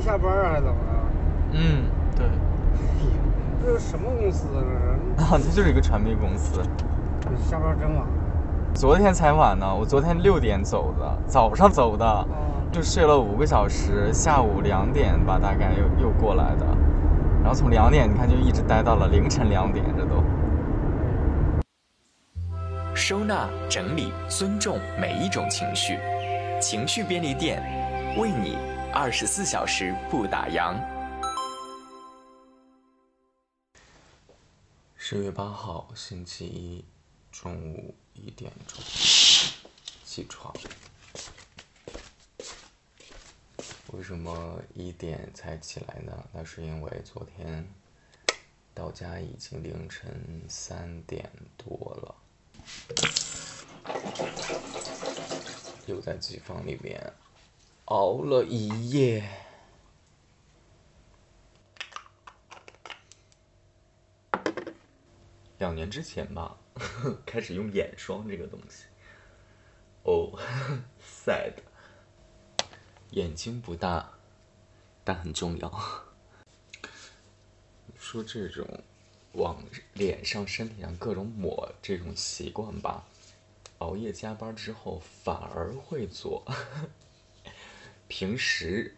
上下班啊，还怎么着？嗯，对，这是什么公司啊？这啊，这就是一个传媒公司。你下班真晚。昨天才晚呢，我昨天六点走的，早上走的，哦，就睡了五个小时，下午两点吧，大概又又过来的，然后从两点你看就一直待到了凌晨两点，这都。收纳、整理、尊重每一种情绪，情绪便利店为你二十四小时不打烊。十月八号，星期一，中午一点钟起床。为什么一点才起来呢？那是因为昨天到家已经凌晨三点多了，又在机房里面熬了一夜。两年之前吧，开始用眼霜这个东西。哦、sad。眼睛不大，但很重要。说这种往脸上、身体上各种抹这种习惯吧，熬夜加班之后反而会做。平时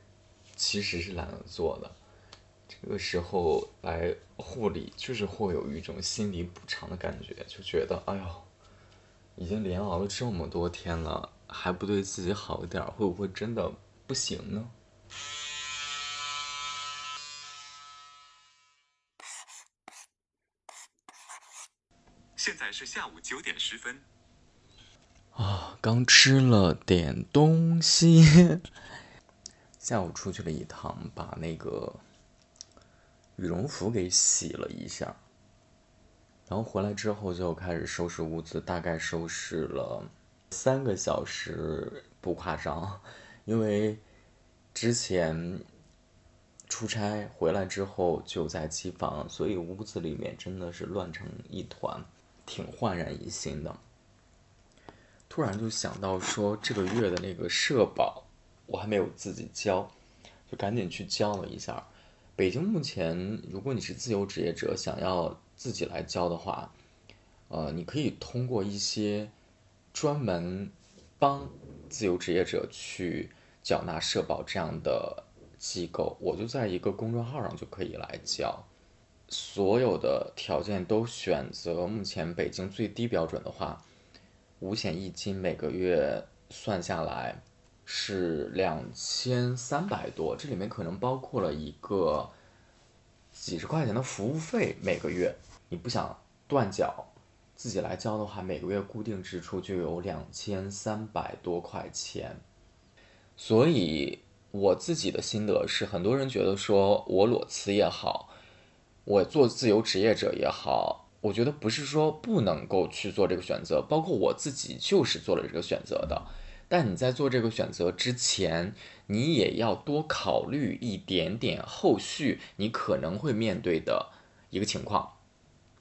其实是懒得做的，这个时候来护理，就是会有一种心理补偿的感觉，就觉得哎呦，已经连熬了这么多天了，还不对自己好一点儿，会不会真的不行呢？现在是下午九点十分。啊，刚吃了点东西，下午出去了一趟，把那个羽绒服给洗了一下，然后回来之后就开始收拾屋子，大概收拾了三个小时，不夸张，因为之前出差回来之后就在机房，所以屋子里面真的是乱成一团，挺焕然一新的。突然就想到说这个月的那个社保我还没有自己交，就赶紧去交了一下。北京目前，如果你是自由职业者，想要自己来交的话，呃，你可以通过一些专门帮自由职业者去缴纳社保这样的机构，我就在一个公众号上就可以来交。所有的条件都选择目前北京最低标准的话，五险一金每个月算下来是两千三百多，这里面可能包括了一个几十块钱的服务费，每个月你不想断缴，自己来交的话，每个月固定支出就有两千三百多块钱。所以我自己的心得是，很多人觉得说我裸辞也好，我做自由职业者也好，我觉得不是说不能够去做这个选择，包括我自己就是做了这个选择的。但你在做这个选择之前，你也要多考虑一点点后续你可能会面对的一个情况，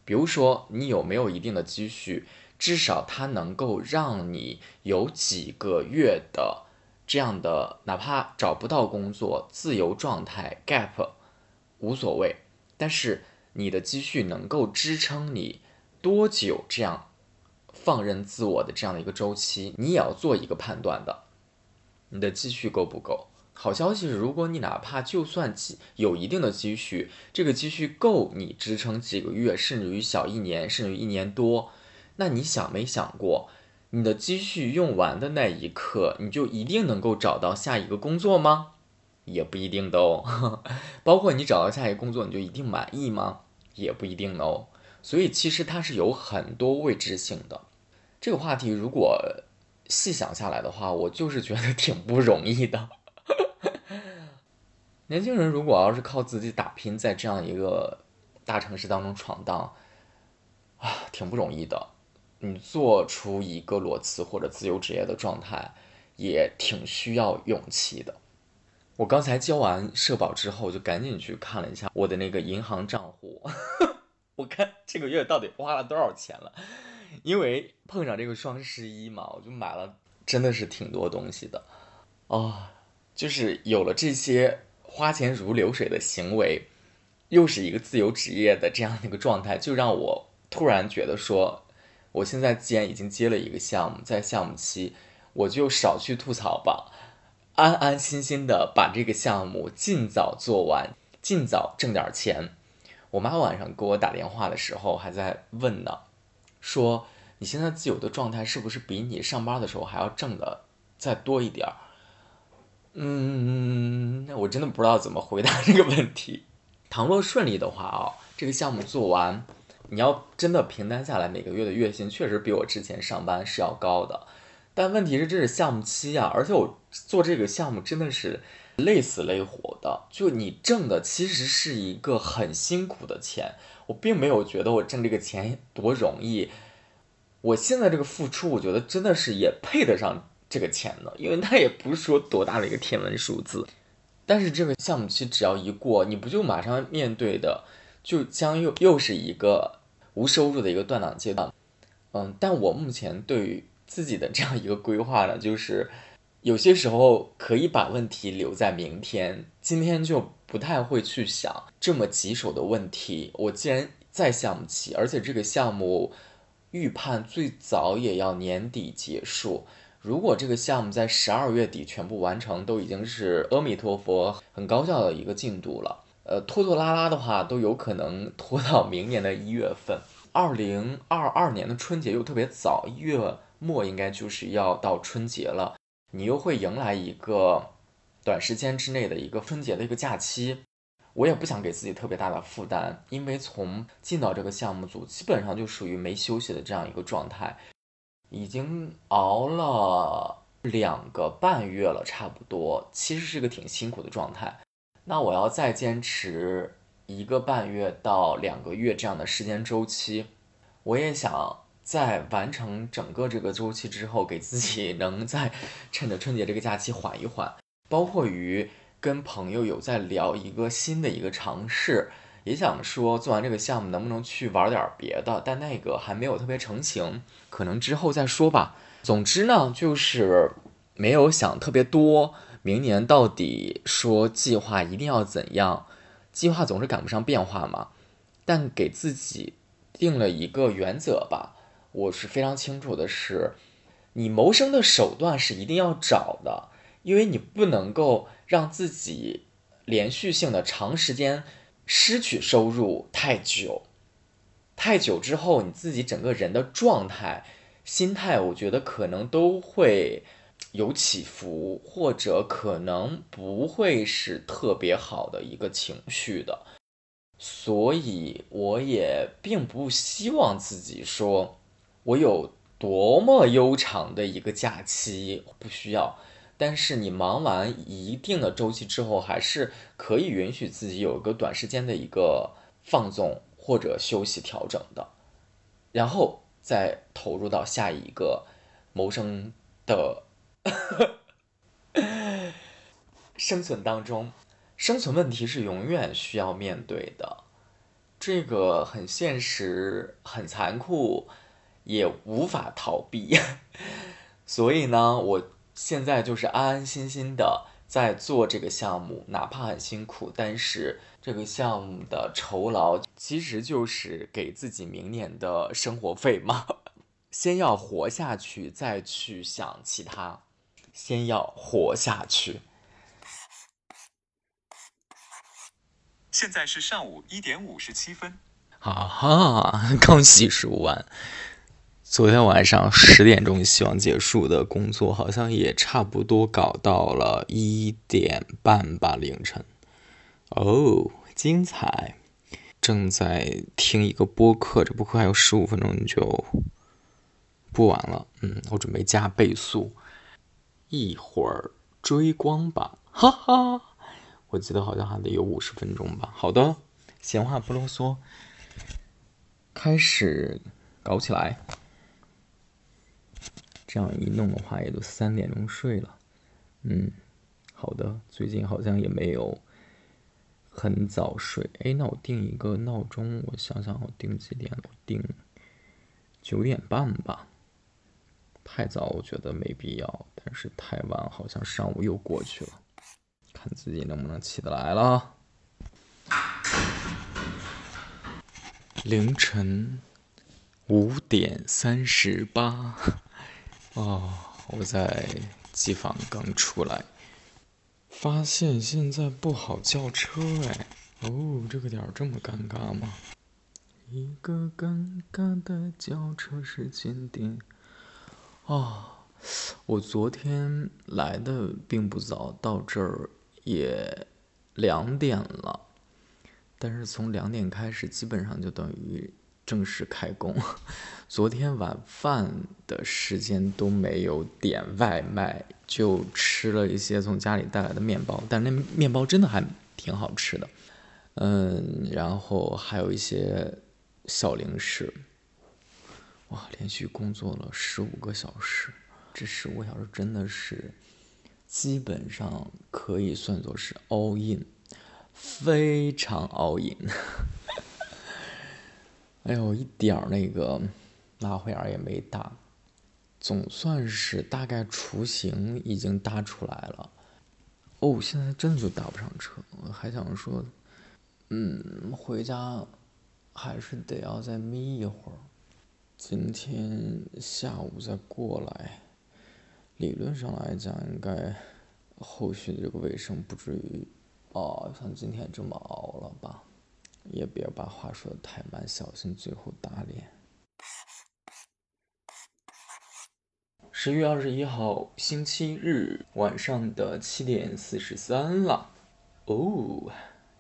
比如说你有没有一定的积蓄，至少它能够让你有几个月的这样的，哪怕找不到工作，自由状态 gap 无所谓，但是你的积蓄能够支撑你多久这样放任自我的这样的一个周期，你也要做一个判断的，你的积蓄够不够？好消息是，如果你哪怕就算积有一定的积蓄，这个积蓄够你支撑几个月，甚至于小一年，甚至于一年多，那你想没想过，你的积蓄用完的那一刻，你就一定能够找到下一个工作吗？也不一定的哦。包括你找到下一个工作，你就一定满意吗？也不一定哦。所以其实它是有很多未知性的。这个话题如果细想下来的话，我就是觉得挺不容易的。年轻人如果要是靠自己打拼，在这样一个大城市当中闯荡，啊，挺不容易的。你做出一个裸辞或者自由职业的状态，也挺需要勇气的。我刚才交完社保之后，就赶紧去看了一下我的那个银行账户，我看这个月到底花了多少钱了。因为碰上这个双十一嘛，我就买了，真的是挺多东西的，啊、就是有了这些花钱如流水的行为，又是一个自由职业的这样的一个状态，就让我突然觉得说，我现在既然已经接了一个项目，在项目期，我就少去吐槽吧，安安心心的把这个项目尽早做完，尽早挣点钱。我妈晚上给我打电话的时候还在问呢，说你现在自由的状态是不是比你上班的时候还要挣的再多一点儿？嗯，那我真的不知道怎么回答这个问题。倘若顺利的话啊，这个项目做完，你要真的平摊下来，每个月的月薪确实比我之前上班是要高的。但问题是这是项目期啊，而且我做这个项目真的是。累死累活的，就你挣的其实是一个很辛苦的钱，我并没有觉得我挣这个钱多容易。我现在这个付出，我觉得真的是也配得上这个钱的，因为它也不是说多大的一个天文数字。但是这个项目期只要一过，你不就马上面对的，就将又又是一个无收入的一个断档阶段。嗯，但我目前对于自己的这样一个规划呢，就是。有些时候可以把问题留在明天，今天就不太会去想这么棘手的问题。我既然在项目期，而且这个项目预判最早也要年底结束，如果这个项目在十二月底全部完成，都已经是阿弥陀佛很高效的一个进度了。呃，拖拖拉拉的话，都有可能拖到明年的一月份。二零二二年的春节又特别早，一月末应该就是要到春节了。你又会迎来一个短时间之内的一个春节的一个假期，我也不想给自己特别大的负担，因为从进到这个项目组，基本上就属于没休息的这样一个状态，已经熬了两个半月了，差不多，其实是个挺辛苦的状态。那我要再坚持一个半月到两个月这样的时间周期，我也想。在完成整个这个周期之后，给自己能在趁着春节这个假期缓一缓，包括于跟朋友有在聊一个新的一个尝试，也想说做完这个项目能不能去玩点别的，但那个还没有特别成型，可能之后再说吧。总之呢，就是没有想特别多，明年到底说计划一定要怎样，计划总是赶不上变化嘛，但给自己定了一个原则吧。我是非常清楚的是，你谋生的手段是一定要找的，因为你不能够让自己连续性的长时间失去收入太久，太久之后，你自己整个人的状态、心态，我觉得可能都会有起伏，或者可能不会是特别好的一个情绪的，所以我也并不希望自己说。我有多么悠长的一个假期不需要，但是你忙完一定的周期之后，还是可以允许自己有一个短时间的一个放纵或者休息调整的，然后再投入到下一个谋生的 生存当中。生存问题是永远需要面对的，这个很现实，很残酷。也无法逃避，所以呢，我现在就是安安心心的在做这个项目，哪怕很辛苦，但是这个项目的酬劳其实就是给自己明年的生活费嘛。先要活下去，再去想其他。先要活下去。现在是上午一点五十七分。哈哈，刚洗漱完。昨天晚上十点钟希望结束的工作，好像也差不多搞到了一点半吧凌晨。哦，精彩！正在听一个播客，这播客还有十五分钟就播完了。嗯，我准备加倍速，一会儿追光吧，哈哈。我记得好像还得有五十分钟吧。好的，闲话不啰嗦，开始搞起来。这样一弄的话，也就三点钟睡了。嗯，好的。最近好像也没有很早睡。哎，那我定一个闹钟，我想想，我定几点？我定九点半吧。太早我觉得没必要，但是太晚好像上午又过去了。看自己能不能起得来了。凌晨五点三十八，哦，我在机房刚出来，发现现在不好叫车哎。哦，这个点儿这么尴尬吗？一个尴尬的叫车时间点。啊，我昨天来的并不早，到这儿也两点了。但是从两点开始，基本上就等于正式开工。昨天晚饭的时间都没有点外卖，就吃了一些从家里带来的面包，但那面包真的还挺好吃的。嗯，然后还有一些小零食。哇，连续工作了十五个小时，这十五个小时真的是基本上可以算作是 all in，非常 all in。哎呦，一点儿那个拉灰眼也没打，总算是大概雏形已经搭出来了。哦，现在真的就搭不上车，我还想说。嗯，回家还是得要再眯一会儿。今天下午再过来，理论上来讲，应该后续的这个卫生不至于哦像今天这么熬了吧？也别把话说的太满，小心最后打脸。十月二十一号星期日晚上的七点四十三了，哦。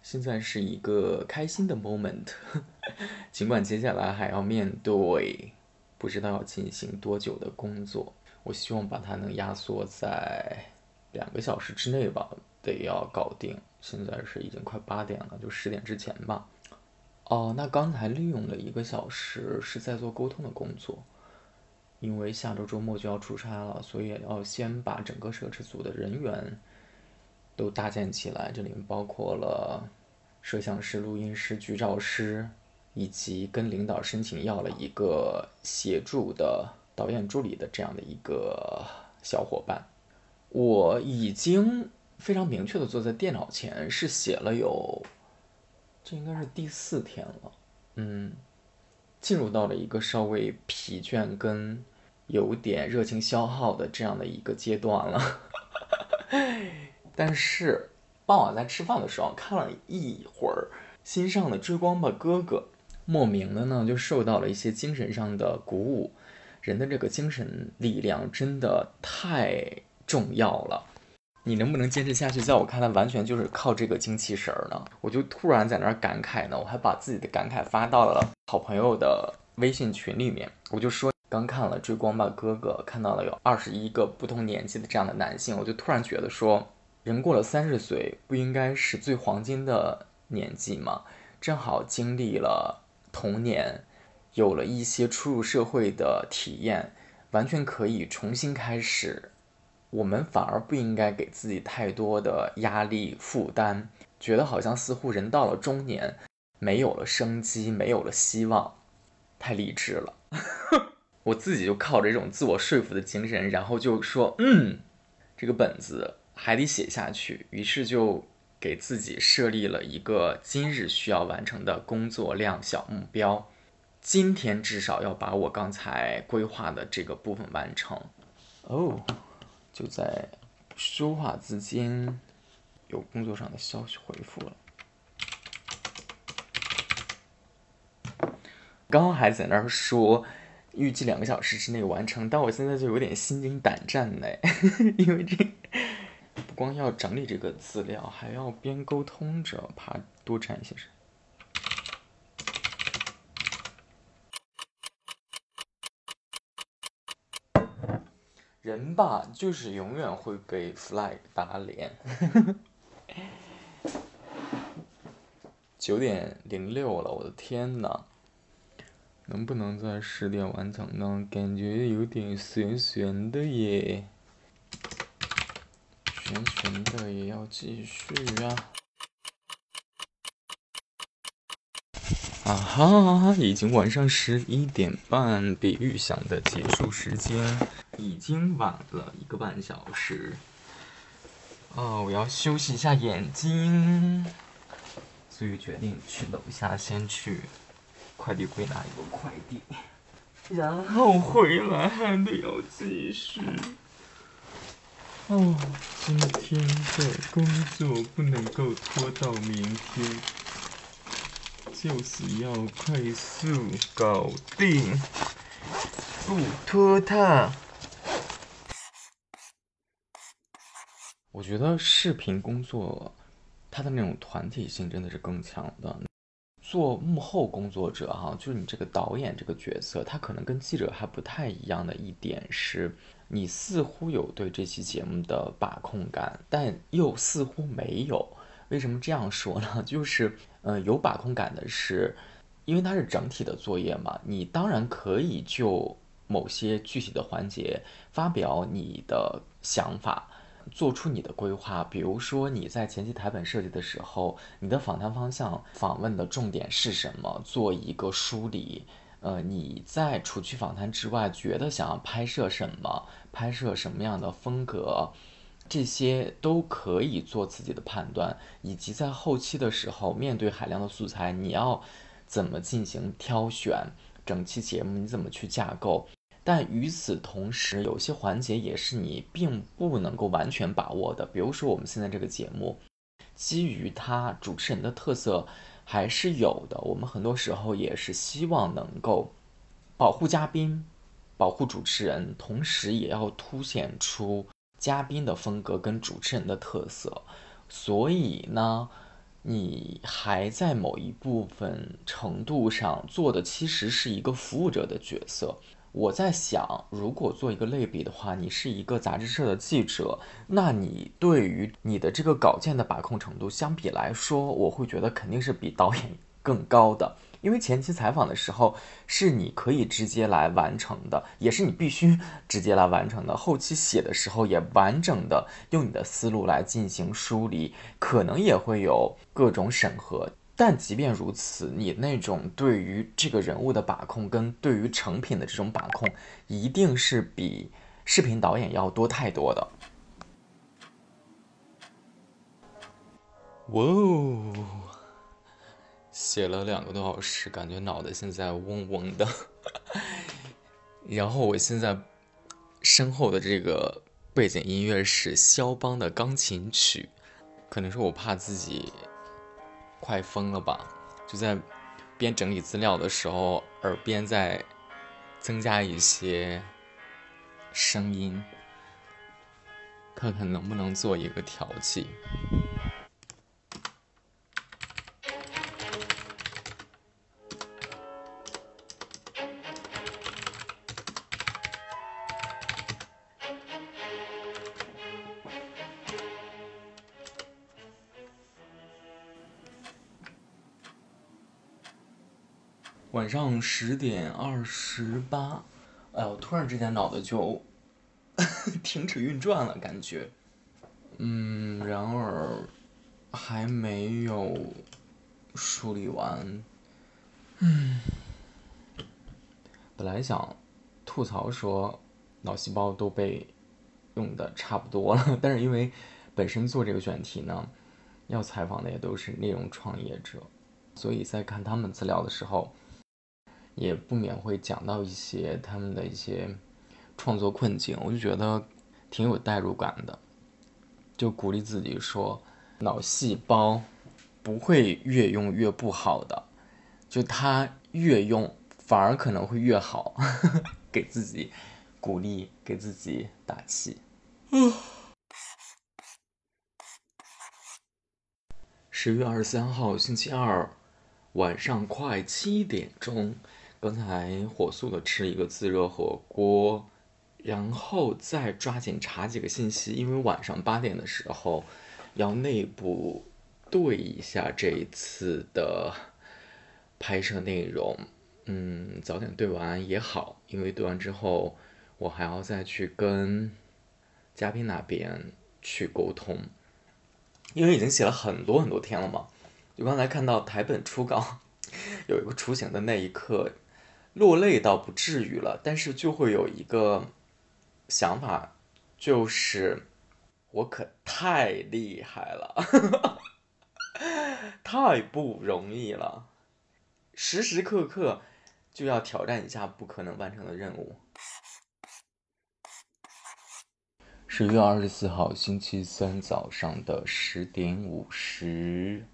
现在是一个开心的 moment，尽管接下来还要面对不知道要进行多久的工作，我希望把它能压缩在两个小时之内吧，得要搞定。现在是已经快八点了，就十点之前吧。哦，那刚才利用了一个小时是在做沟通的工作，因为下周周末就要出差了，所以要先把整个摄制组的人员。都搭建起来，这里面包括了摄像师、录音师、剧照师，以及跟领导申请要了一个协助的导演助理的这样的一个小伙伴。我已经非常明确的坐在电脑前，是写了有，这应该是第四天了，嗯，进入到了一个稍微疲倦跟有点热情消耗的这样的一个阶段了。但是傍晚在吃饭的时候看了一会儿新上的《追光吧哥哥》，莫名的呢就受到了一些精神上的鼓舞。人的这个精神力量真的太重要了。你能不能坚持下去？在我看来，完全就是靠这个精气神儿呢。我就突然在那儿感慨呢，我还把自己的感慨发到了好朋友的微信群里面。我就说刚看了《追光吧哥哥》，看到了有二十一个不同年纪的这样的男性，我就突然觉得说。人过了三十岁，不应该是最黄金的年纪吗？正好经历了童年，有了一些初入社会的体验，完全可以重新开始。我们反而不应该给自己太多的压力负担，觉得好像似乎人到了中年，没有了生机，没有了希望，太励志了。我自己就靠着这种自我说服的精神，然后就说：“嗯，这个本子。”还得写下去，于是就给自己设立了一个今日需要完成的工作量小目标。今天至少要把我刚才规划的这个部分完成。哦，就在说话之间，有工作上的消息回复了。刚刚还在那儿说预计两个小时之内完成，但我现在就有点心惊胆战嘞，因为这不。光要整理这个资料，还要边沟通着，怕多占一些事。人吧，就是永远会给 flag 打脸。九点零六了，我的天呐！能不能在十点完成呢？感觉有点悬悬的耶。悬悬的也要继续啊！啊哈，已经晚上十一点半，比预想的结束时间已经晚了一个半小时。哦，我要休息一下眼睛，所以决定去楼下先去快递柜拿一个快递，然后回来还得要继续。哦，今天的工作不能够拖到明天，就是要快速搞定，不拖沓。我觉得视频工作，它的那种团体性真的是更强的。做幕后工作者哈，就是你这个导演这个角色，他可能跟记者还不太一样的一点是，你似乎有对这期节目的把控感，但又似乎没有。为什么这样说呢？就是，呃，有把控感的是，因为它是整体的作业嘛，你当然可以就某些具体的环节发表你的想法。做出你的规划，比如说你在前期台本设计的时候，你的访谈方向、访问的重点是什么，做一个梳理。呃，你在除去访谈之外，觉得想要拍摄什么，拍摄什么样的风格，这些都可以做自己的判断。以及在后期的时候，面对海量的素材，你要怎么进行挑选，整期节目你怎么去架构。但与此同时，有些环节也是你并不能够完全把握的。比如说，我们现在这个节目，基于它主持人的特色还是有的。我们很多时候也是希望能够保护嘉宾、保护主持人，同时也要凸显出嘉宾的风格跟主持人的特色。所以呢，你还在某一部分程度上做的其实是一个服务者的角色。我在想，如果做一个类比的话，你是一个杂志社的记者，那你对于你的这个稿件的把控程度，相比来说，我会觉得肯定是比导演更高的。因为前期采访的时候是你可以直接来完成的，也是你必须直接来完成的。后期写的时候也完整的用你的思路来进行梳理，可能也会有各种审核。但即便如此，你那种对于这个人物的把控，跟对于成品的这种把控，一定是比视频导演要多太多的。哇哦，写了两个多小时，感觉脑袋现在嗡嗡的。然后我现在身后的这个背景音乐是肖邦的钢琴曲，可能是我怕自己。快疯了吧！就在边整理资料的时候，耳边在增加一些声音，看看能不能做一个调剂。晚上十点二十八，哎呦，突然之间脑子就 停止运转了，感觉。嗯，然而还没有梳理完。嗯，本来想吐槽说脑细胞都被用的差不多了，但是因为本身做这个选题呢，要采访的也都是内容创业者，所以在看他们资料的时候。也不免会讲到一些他们的一些创作困境，我就觉得挺有代入感的，就鼓励自己说，脑细胞不会越用越不好的，就它越用反而可能会越好，给自己鼓励，给自己打气。十月二十三号星期二晚上快七点钟。刚才火速的吃了一个自热火锅，然后再抓紧查几个信息，因为晚上八点的时候要内部对一下这一次的拍摄内容。嗯，早点对完也好，因为对完之后我还要再去跟嘉宾那边去沟通，因为已经写了很多很多天了嘛。就刚才看到台本初稿 有一个雏形的那一刻。落泪倒不至于了，但是就会有一个想法，就是我可太厉害了，太不容易了，时时刻刻就要挑战一下不可能完成的任务。十月二十四号星期三早上的十点五十，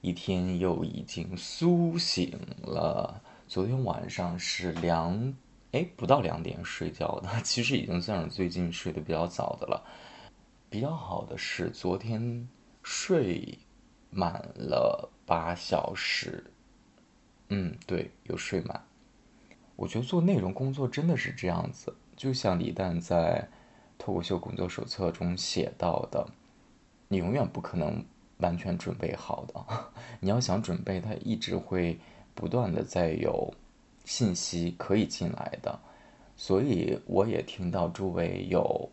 一天又已经苏醒了。昨天晚上是两，哎，不到两点睡觉的，其实已经算是最近睡得比较早的了。比较好的是昨天睡满了八小时，嗯，对，有睡满。我觉得做内容工作真的是这样子，就像李诞在。脱口秀工作手册中写到的，你永远不可能完全准备好的。你要想准备，它一直会不断的在有信息可以进来的。所以我也听到周围有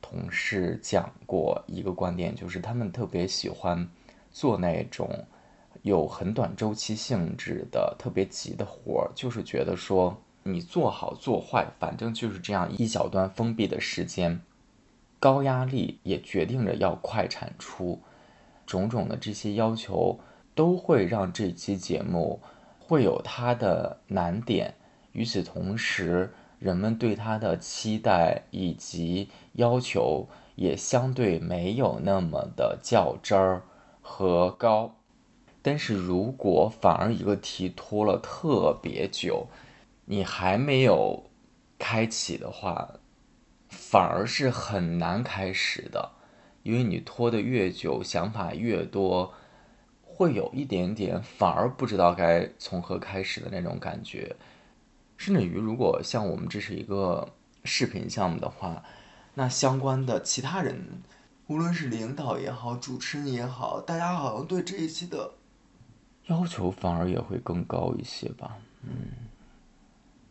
同事讲过一个观点，就是他们特别喜欢做那种有很短周期性质的、特别急的活儿，就是觉得说。你做好做坏，反正就是这样一小段封闭的时间，高压力也决定着要快产出，种种的这些要求都会让这期节目会有它的难点。与此同时，人们对它的期待以及要求也相对没有那么的较真儿和高。但是如果反而一个题拖了特别久，你还没有开启的话，反而是很难开始的，因为你拖得越久，想法越多，会有一点点反而不知道该从何开始的那种感觉。甚至于，如果像我们这是一个视频项目的话，那相关的其他人，无论是领导也好，主持人也好，大家好像对这一期的要求反而也会更高一些吧，嗯。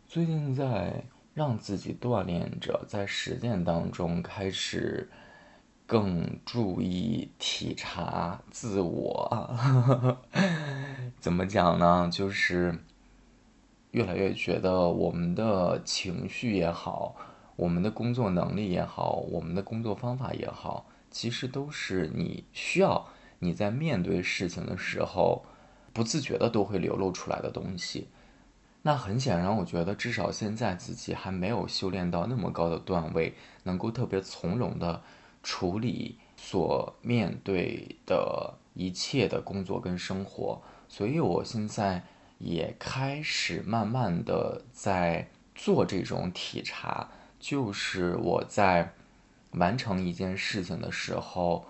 最近在让自己锻炼着，在实践当中开始更注意体察自我。怎么讲呢？就是越来越觉得我们的情绪也好，我们的工作能力也好，我们的工作方法也好，其实都是你需要你在面对事情的时候，不自觉的都会流露出来的东西。那很显然，我觉得至少现在自己还没有修炼到那么高的段位，能够特别从容的处理所面对的一切的工作跟生活。所以我现在也开始慢慢的在做这种体察，就是我在完成一件事情的时候，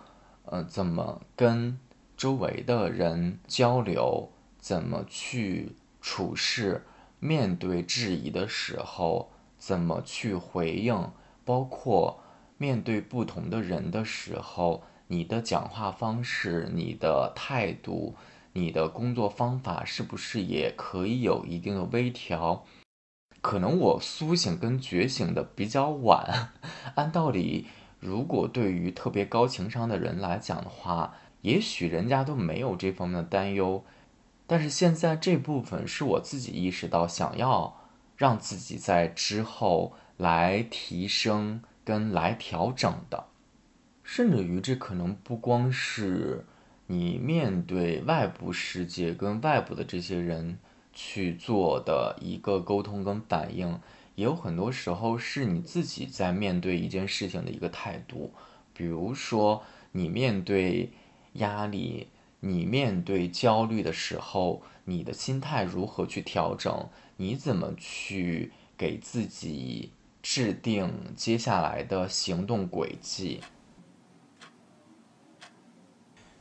呃，怎么跟周围的人交流，怎么去处事。面对质疑的时候，怎么去回应？包括面对不同的人的时候，你的讲话方式、你的态度、你的工作方法，是不是也可以有一定的微调？可能我苏醒跟觉醒的比较晚。按道理，如果对于特别高情商的人来讲的话，也许人家都没有这方面的担忧。但是现在这部分是我自己意识到，想要让自己在之后来提升跟来调整的，甚至于这可能不光是你面对外部世界跟外部的这些人去做的一个沟通跟反应，也有很多时候是你自己在面对一件事情的一个态度，比如说你面对压力。你面对焦虑的时候，你的心态如何去调整？你怎么去给自己制定接下来的行动轨迹？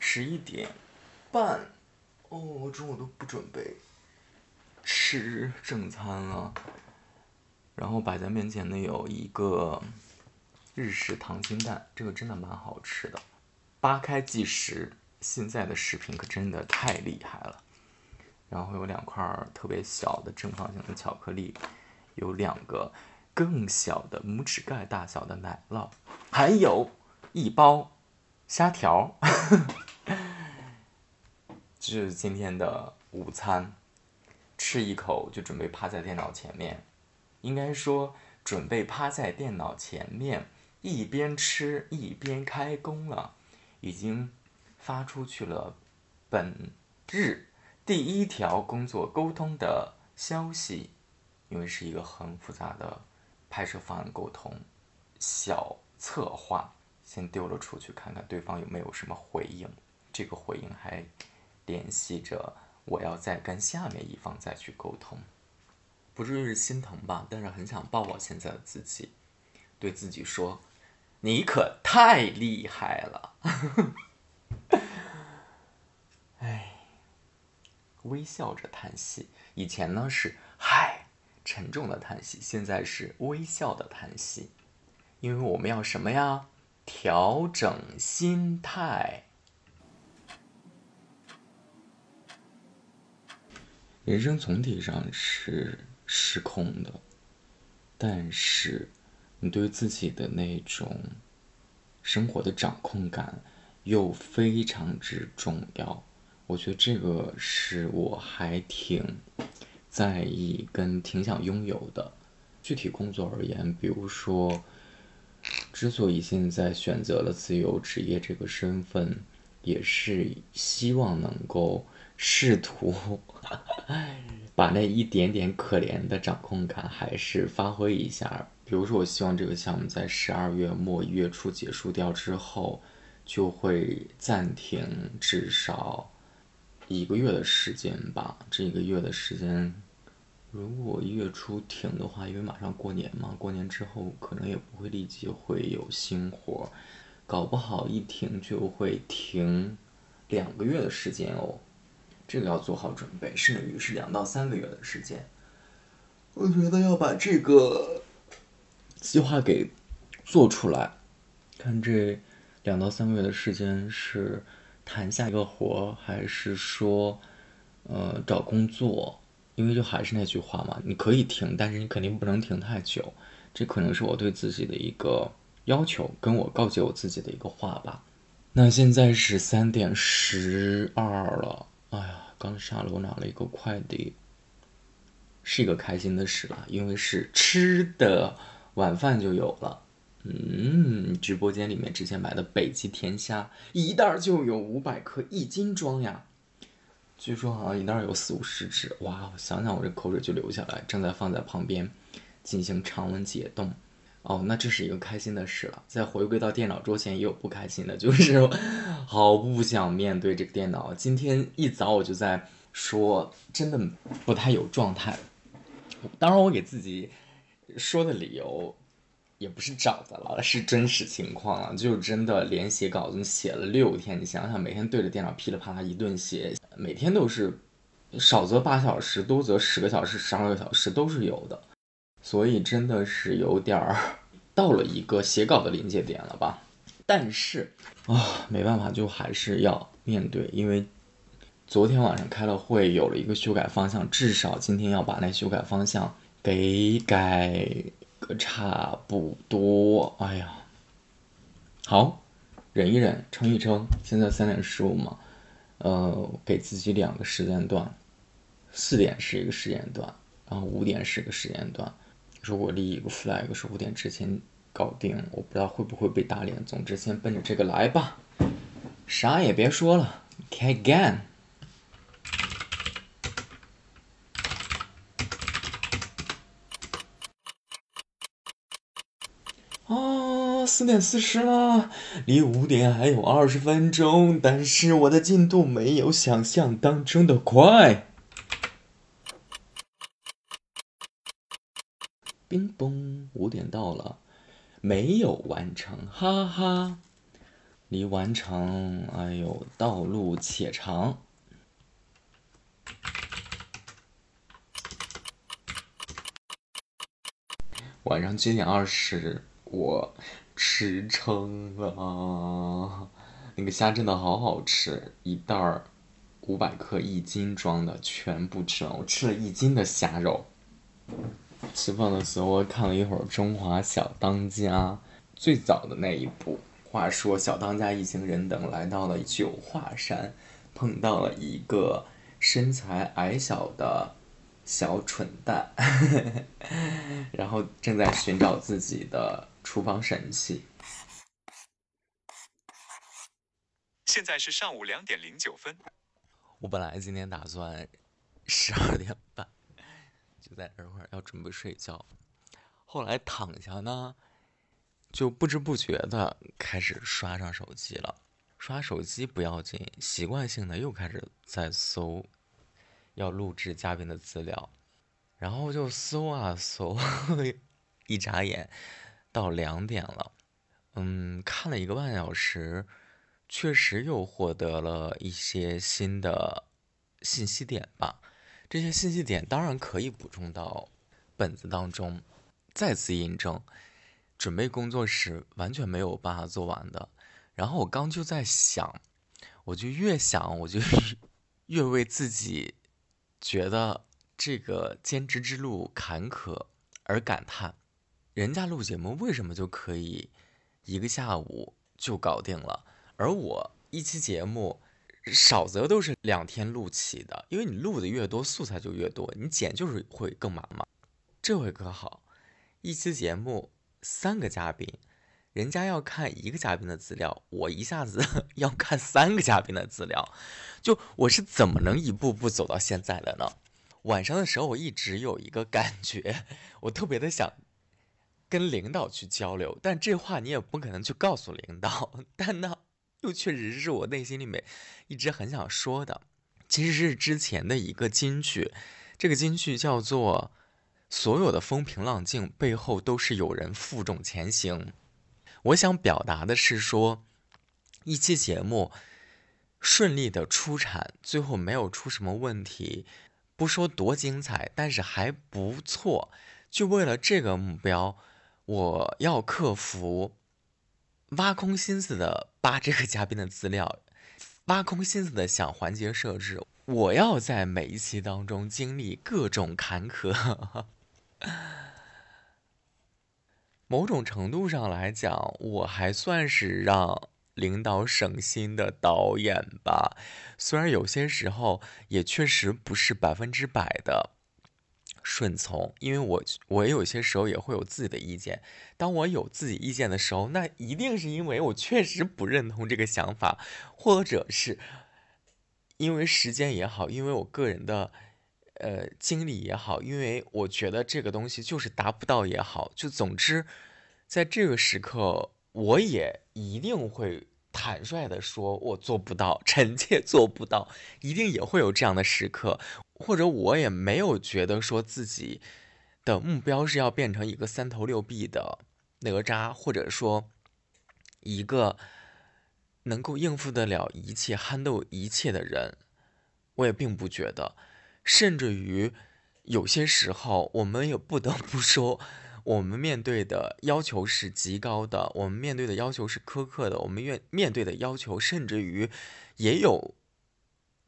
十一点半，哦，我中午都不准备吃正餐了。然后摆在面前的有一个日式溏心蛋，这个真的蛮好吃的。扒开计时。现在的食品可真的太厉害了，然后有两块特别小的正方形的巧克力，有两个更小的拇指盖大小的奶酪，还有一包虾条，这是今天的午餐。吃一口就准备趴在电脑前面，应该说准备趴在电脑前面。一边吃一边开工了，已经发出去了本日第一条工作沟通的消息，因为是一个很复杂的拍摄方案沟通小策划，先丢了出去，看看对方有没有什么回应。这个回应还联系着我要再跟下面一方再去沟通，不至于是心疼吧，但是很想抱抱现在的自己，对自己说。你可太厉害了，哎，微笑着叹息。以前呢是嗨，沉重的叹息，现在是微笑的叹息，因为我们要什么呀？调整心态。人生总体上是失控的，但是。你对自己的那种生活的掌控感又非常之重要，我觉得这个是我还挺在意跟挺想拥有的。具体工作而言，比如说，之所以现在选择了自由职业这个身份，也是希望能够试图 把那一点点可怜的掌控感还是发挥一下。比如说，我希望这个项目在十二月末一月初结束掉之后，就会暂停至少一个月的时间吧。这一个月的时间，如果一月初停的话，因为马上过年嘛，过年之后可能也不会立即会有新活，搞不好一停就会停两个月的时间哦。这个要做好准备，甚至于是两到三个月的时间。我觉得要把这个。计划给做出来，看这两到三个月的时间是谈下一个活，还是说呃找工作？因为就还是那句话嘛，你可以停，但是你肯定不能停太久。这可能是我对自己的一个要求，跟我告诫我自己的一个话吧。那现在是三点十二了，哎呀，刚下楼拿了一个快递，是一个开心的事了，因为是吃的。晚饭就有了，嗯，直播间里面之前买的北极甜虾，一袋就有五百克，一斤装呀。据说好像一袋有四五十只，哇，我想想我这口水就流下来。正在放在旁边进行常温解冻。哦，那这是一个开心的事了。再回归到电脑桌前，也有不开心的，就是好不想面对这个电脑。今天一早我就在说，真的不太有状态。当然，我给自己。说的理由也不是找的了，是真实情况了。就真的连写稿子写了六天，你想想，每天对着电脑噼里啪啦一顿写，每天都是少则八小时，多则十个小时、十二个小时都是有的。所以真的是有点儿到了一个写稿的临界点了吧？但是啊，没办法，就还是要面对，因为昨天晚上开了会，有了一个修改方向，至少今天要把那修改方向。给改个差不多，哎呀，好，忍一忍，撑一撑。现在三点十五嘛，呃，给自己两个时间段，四点是一个时间段，然后五点是个时间段。如果立一个 flag 是五点之前搞定，我不知道会不会被打脸。总之，先奔着这个来吧，啥也别说了，开干。四点四十了，离五点还有二十分钟，但是我的进度没有想象当中的快。冰崩，五点到了，没有完成，哈哈，离完成，哎呦，道路且长。晚上九点二十，我。吃撑了，那个虾真的好好吃，一袋儿五百克一斤装的，全部吃完。我吃了一斤的虾肉。吃饭的时候我看了一会儿《中华小当家》最早的那一部。话说小当家一行人等来到了九华山，碰到了一个身材矮小的小蠢蛋，然后正在寻找自己的。厨房神器。现在是上午两点零九分。我本来今天打算十二点半就在这会儿要准备睡觉后来躺下呢就不知不觉的开始刷上手机了。刷手机不要紧习惯性的又开始在搜要录制嘉宾的资料。然后就搜啊搜 一眨眼到两点了。嗯，看了一个半小时，确实又获得了一些新的信息点吧。这些信息点当然可以补充到本子当中，再次印证准备工作时完全没有办法做完的。然后我刚就在想，我就越想我就 越为自己觉得这个兼职之路坎坷而感叹。人家录节目为什么就可以？一个下午就搞定了，而我一期节目少则都是两天录起的，因为你录的越多，素材就越多，你剪就是会更忙嘛。这回可好，一期节目三个嘉宾，人家要看一个嘉宾的资料，我一下子 要看三个嘉宾的资料，就我是怎么能一步步走到现在的呢？晚上的时候，我一直有一个感觉，我特别的想。跟领导去交流，但这话你也不可能去告诉领导。但那又确实是我内心里面一直很想说的。其实是之前的一个金句，这个金句叫做“所有的风平浪静背后都是有人负重前行”。我想表达的是说，一期节目顺利的出产，最后没有出什么问题，不说多精彩，但是还不错。就为了这个目标。我要克服挖空心思的扒这个嘉宾的资料，挖空心思的想环节设置。我要在每一期当中经历各种坎坷。某种程度上来讲，我还算是让领导省心的导演吧。虽然有些时候也确实不是百分之百的。顺从，因为我我有些时候也会有自己的意见。当我有自己意见的时候，那一定是因为我确实不认同这个想法，或者是因为时间也好，因为我个人的呃经历也好，因为我觉得这个东西就是达不到也好，就总之，在这个时刻，我也一定会坦率的说，我做不到，臣妾做不到，一定也会有这样的时刻。或者我也没有觉得说自己的目标是要变成一个三头六臂的哪吒，或者说一个能够应付得了一切、撼动一切的人，我也并不觉得。甚至于有些时候，我们也不得不说，我们面对的要求是极高的，我们面对的要求是苛刻的，我们面面对的要求，甚至于也有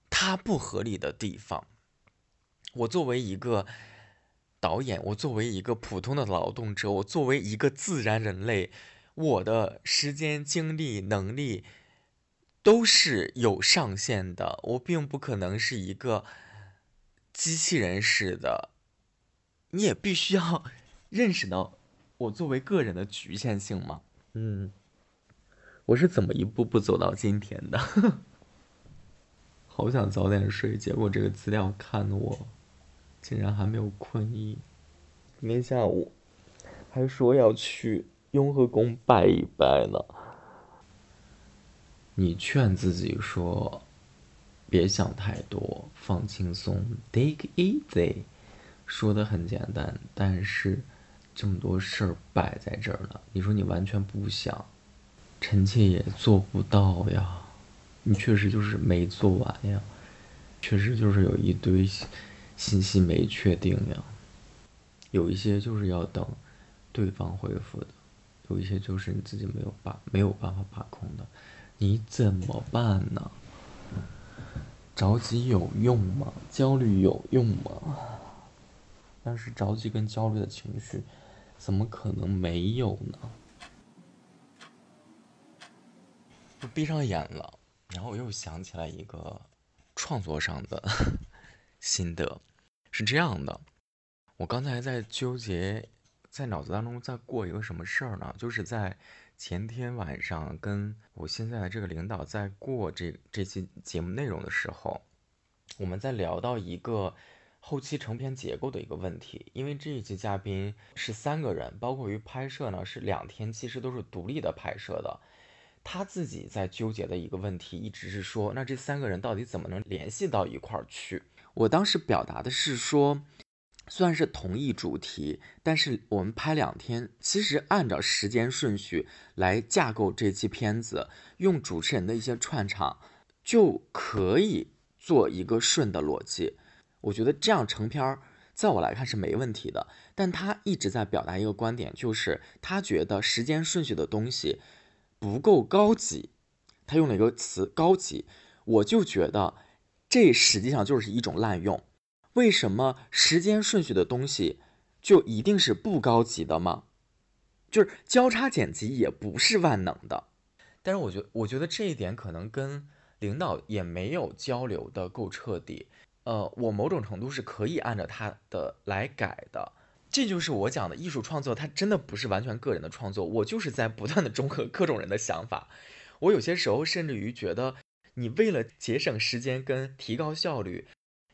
它不合理的地方。我作为一个导演，我作为一个普通的劳动者，我作为一个自然人类，我的时间、精力、能力都是有上限的。我并不可能是一个机器人似的。你也必须要 认识到我作为个人的局限性嘛。嗯，我是怎么一步步走到今天的？好想早点睡，结果这个资料看的我。竟然还没有困意，今天下午还说要去雍和宫拜一拜呢。你劝自己说，别想太多，放轻松，take easy，说的很简单，但是这么多事儿摆在这儿呢，你说你完全不想，臣妾也做不到呀。你确实就是没做完呀，确实就是有一堆。信息没确定呀，有一些就是要等对方回复的，有一些就是你自己没有把没有办法把控的，你怎么办呢？着急有用吗？焦虑有用吗？但是着急跟焦虑的情绪，怎么可能没有呢？我闭上眼了，然后我又想起来一个创作上的 心得。是这样的，我刚才在纠结，在脑子当中在过一个什么事儿呢？就是在前天晚上跟我现在的这个领导在过这这期节目内容的时候，我们在聊到一个后期成片结构的一个问题，因为这一期嘉宾是三个人，包括于拍摄呢是两天，其实都是独立的拍摄的。他自己在纠结的一个问题，一直是说，那这三个人到底怎么能联系到一块儿去？我当时表达的是说。虽然是同一主题，但是我们拍两天，其实按照时间顺序来架构这期片子，用主持人的一些串场，就可以做一个顺的逻辑。我觉得这样成片儿，在我来看是没问题的。但他一直在表达一个观点，就是他觉得时间顺序的东西不够高级，他用了一个词“高级”，我就觉得这实际上就是一种滥用。为什么时间顺序的东西就一定是不高级的吗？就是交叉剪辑也不是万能的。但是我觉，我觉得这一点可能跟领导也没有交流的够彻底。呃，我某种程度是可以按照他的来改的。这就是我讲的艺术创作，它真的不是完全个人的创作。我就是在不断的中和各种人的想法。我有些时候甚至于觉得，你为了节省时间跟提高效率。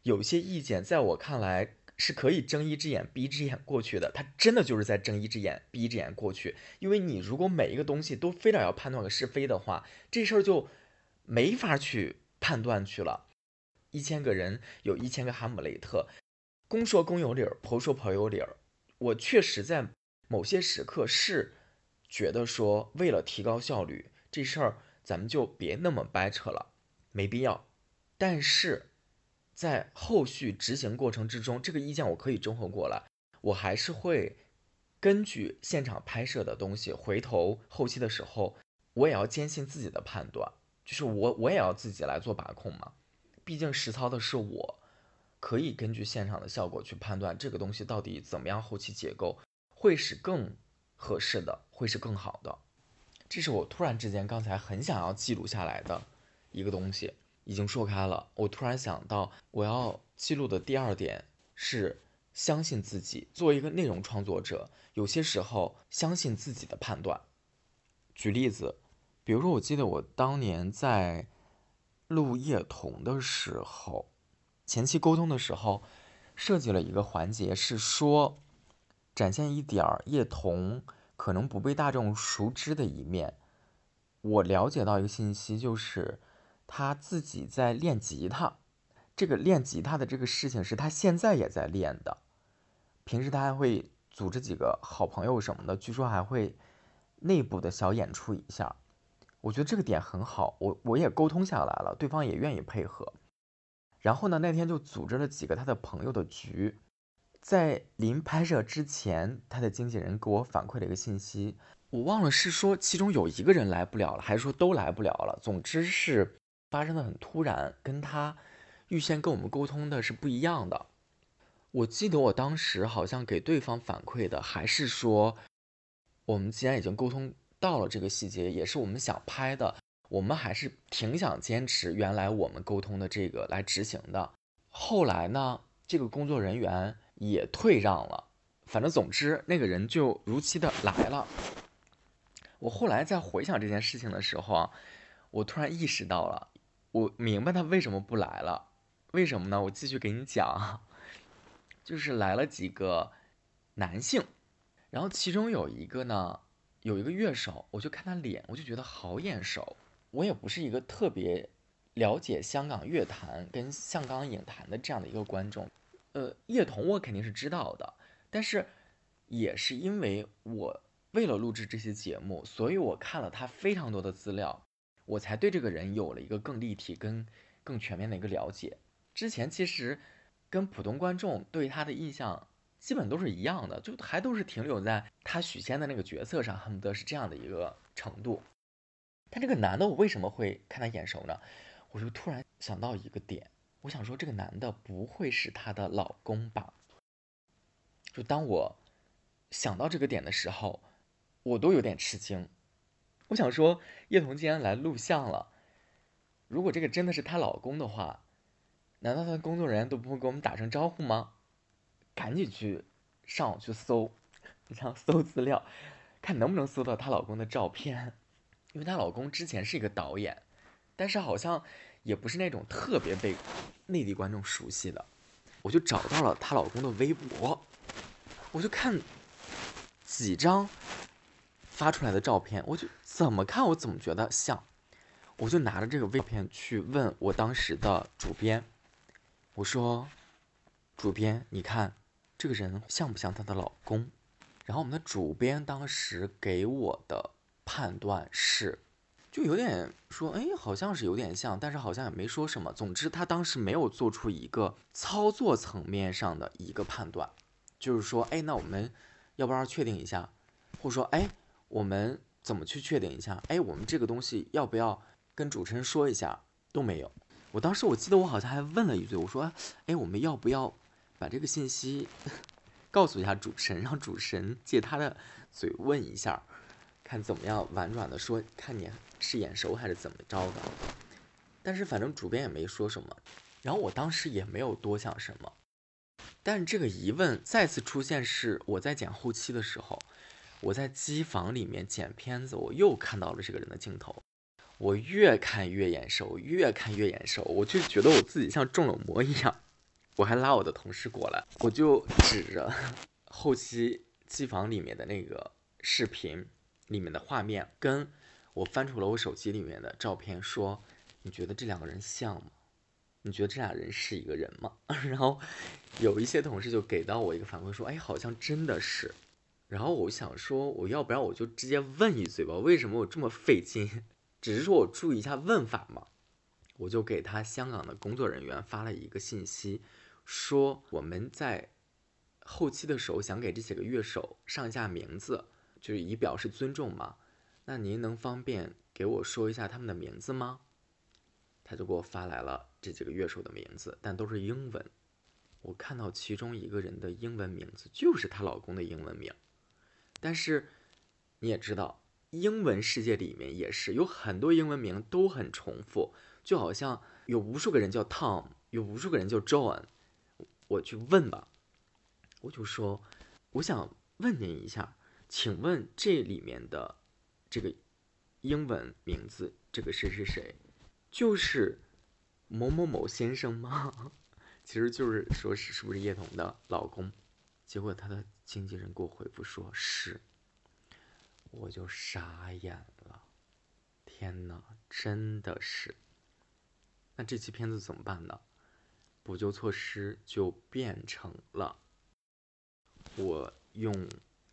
有些意见在我看来是可以睁一只眼闭一只眼过去的，他真的就是在睁一只眼闭一只眼过去。因为你如果每一个东西都非得要判断个是非的话，这事儿就没法去判断去了。一千个人有一千个哈姆雷特，公说公有理儿，婆说婆有理儿。我确实在某些时刻是觉得说，为了提高效率，这事儿咱们就别那么掰扯了，没必要。但是。在后续执行过程之中，这个意见我可以综合过来，我还是会根据现场拍摄的东西，回头后期的时候，我也要坚信自己的判断，就是我我也要自己来做把控嘛。毕竟实操的是我，可以根据现场的效果去判断这个东西到底怎么样，后期结构会是更合适的，会是更好的。这是我突然之间刚才很想要记录下来的一个东西。已经说开了，我突然想到，我要记录的第二点是相信自己。作为一个内容创作者，有些时候相信自己的判断。举例子，比如说，我记得我当年在录叶童的时候，前期沟通的时候，设计了一个环节，是说展现一点儿叶童可能不被大众熟知的一面。我了解到一个信息，就是。他自己在练吉他，这个练吉他的这个事情是他现在也在练的。平时他还会组织几个好朋友什么的，据说还会内部的小演出一下。我觉得这个点很好，我我也沟通下来了，对方也愿意配合。然后呢，那天就组织了几个他的朋友的局。在临拍摄之前，他的经纪人给我反馈了一个信息，我忘了是说其中有一个人来不了了，还是说都来不了了。总之是。发生的很突然，跟他预先跟我们沟通的是不一样的。我记得我当时好像给对方反馈的还是说，我们既然已经沟通到了这个细节，也是我们想拍的，我们还是挺想坚持原来我们沟通的这个来执行的。后来呢，这个工作人员也退让了，反正总之那个人就如期的来了。我后来在回想这件事情的时候啊，我突然意识到了。我明白他为什么不来了，为什么呢？我继续给你讲，就是来了几个男性，然后其中有一个呢，有一个乐手，我就看他脸，我就觉得好眼熟。我也不是一个特别了解香港乐坛跟香港影坛的这样的一个观众，呃，叶童我肯定是知道的，但是也是因为我为了录制这些节目，所以我看了他非常多的资料。我才对这个人有了一个更立体、跟更全面的一个了解。之前其实跟普通观众对他的印象基本都是一样的，就还都是停留在他许仙的那个角色上，恨不得是这样的一个程度。但这个男的，我为什么会看他眼熟呢？我就突然想到一个点，我想说这个男的不会是她的老公吧？就当我想到这个点的时候，我都有点吃惊。我想说，叶童既然来录像了，如果这个真的是她老公的话，难道她的工作人员都不会给我们打声招呼吗？赶紧去上网去搜，然后搜资料，看能不能搜到她老公的照片，因为她老公之前是一个导演，但是好像也不是那种特别被内地观众熟悉的。我就找到了她老公的微博，我就看几张发出来的照片，我就怎么看我怎么觉得像，我就拿着这个微片去问我当时的主编，我说：“主编，你看这个人像不像她的老公？”然后我们的主编当时给我的判断是，就有点说，哎，好像是有点像，但是好像也没说什么。总之，他当时没有做出一个操作层面上的一个判断，就是说，哎，那我们要不要确定一下？或者说，哎，我们怎么去确定一下？哎，我们这个东西要不要跟主持人说一下？都没有。我当时我记得我好像还问了一句，我说，哎，我们要不要把这个信息？告诉一下主持人，让主持人借他的嘴问一下，看怎么样婉转的说，看你是眼熟还是怎么着的。但是反正主编也没说什么，然后我当时也没有多想什么。但是这个疑问再次出现是我在剪后期的时候，我在机房里面剪片子，我又看到了这个人的镜头，我越看越眼熟，越看越眼熟，我就觉得我自己像中了魔一样。我还拉我的同事过来，我就指着 后期机房里面的那个视频里面的画面，跟我翻出了我手机里面的照片，说：“你觉得这两个人像吗？你觉得这俩人是一个人吗？” 然后有一些同事就给到我一个反馈，说：“哎，好像真的是。”然后我想说，我要不然我就直接问一嘴吧？为什么我这么费劲？只是说我注意一下问法嘛。我就给他香港的工作人员发了一个信息。说我们在后期的时候想给这几个乐手上一下名字，就是以表示尊重嘛。那您能方便给我说一下他们的名字吗？他就给我发来了这几个乐手的名字，但都是英文。我看到其中一个人的英文名字就是她老公的英文名，但是你也知道，英文世界里面也是有很多英文名都很重复，就好像有无数个人叫 Tom，有无数个人叫 John。我去问吧，我就说，我想问您一下，请问这里面的这个英文名字，这个谁谁谁，就是某某某先生吗？其实就是说是是不是叶童的老公？结果他的经纪人给我回复说是，我就傻眼了，天哪，真的是，那这期片子怎么办呢？补救措施就变成了我用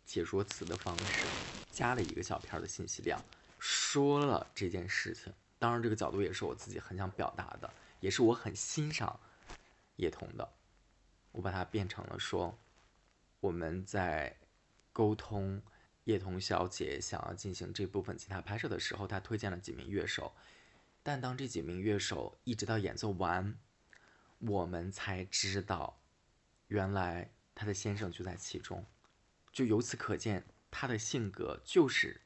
解说词的方式加了一个小片的信息量，说了这件事情。当然，这个角度也是我自己很想表达的，也是我很欣赏叶童的。我把它变成了说，我们在沟通叶童小姐想要进行这部分吉他拍摄的时候，她推荐了几名乐手，但当这几名乐手一直到演奏完。我们才知道，原来他的先生就在其中，就由此可见，他的性格就是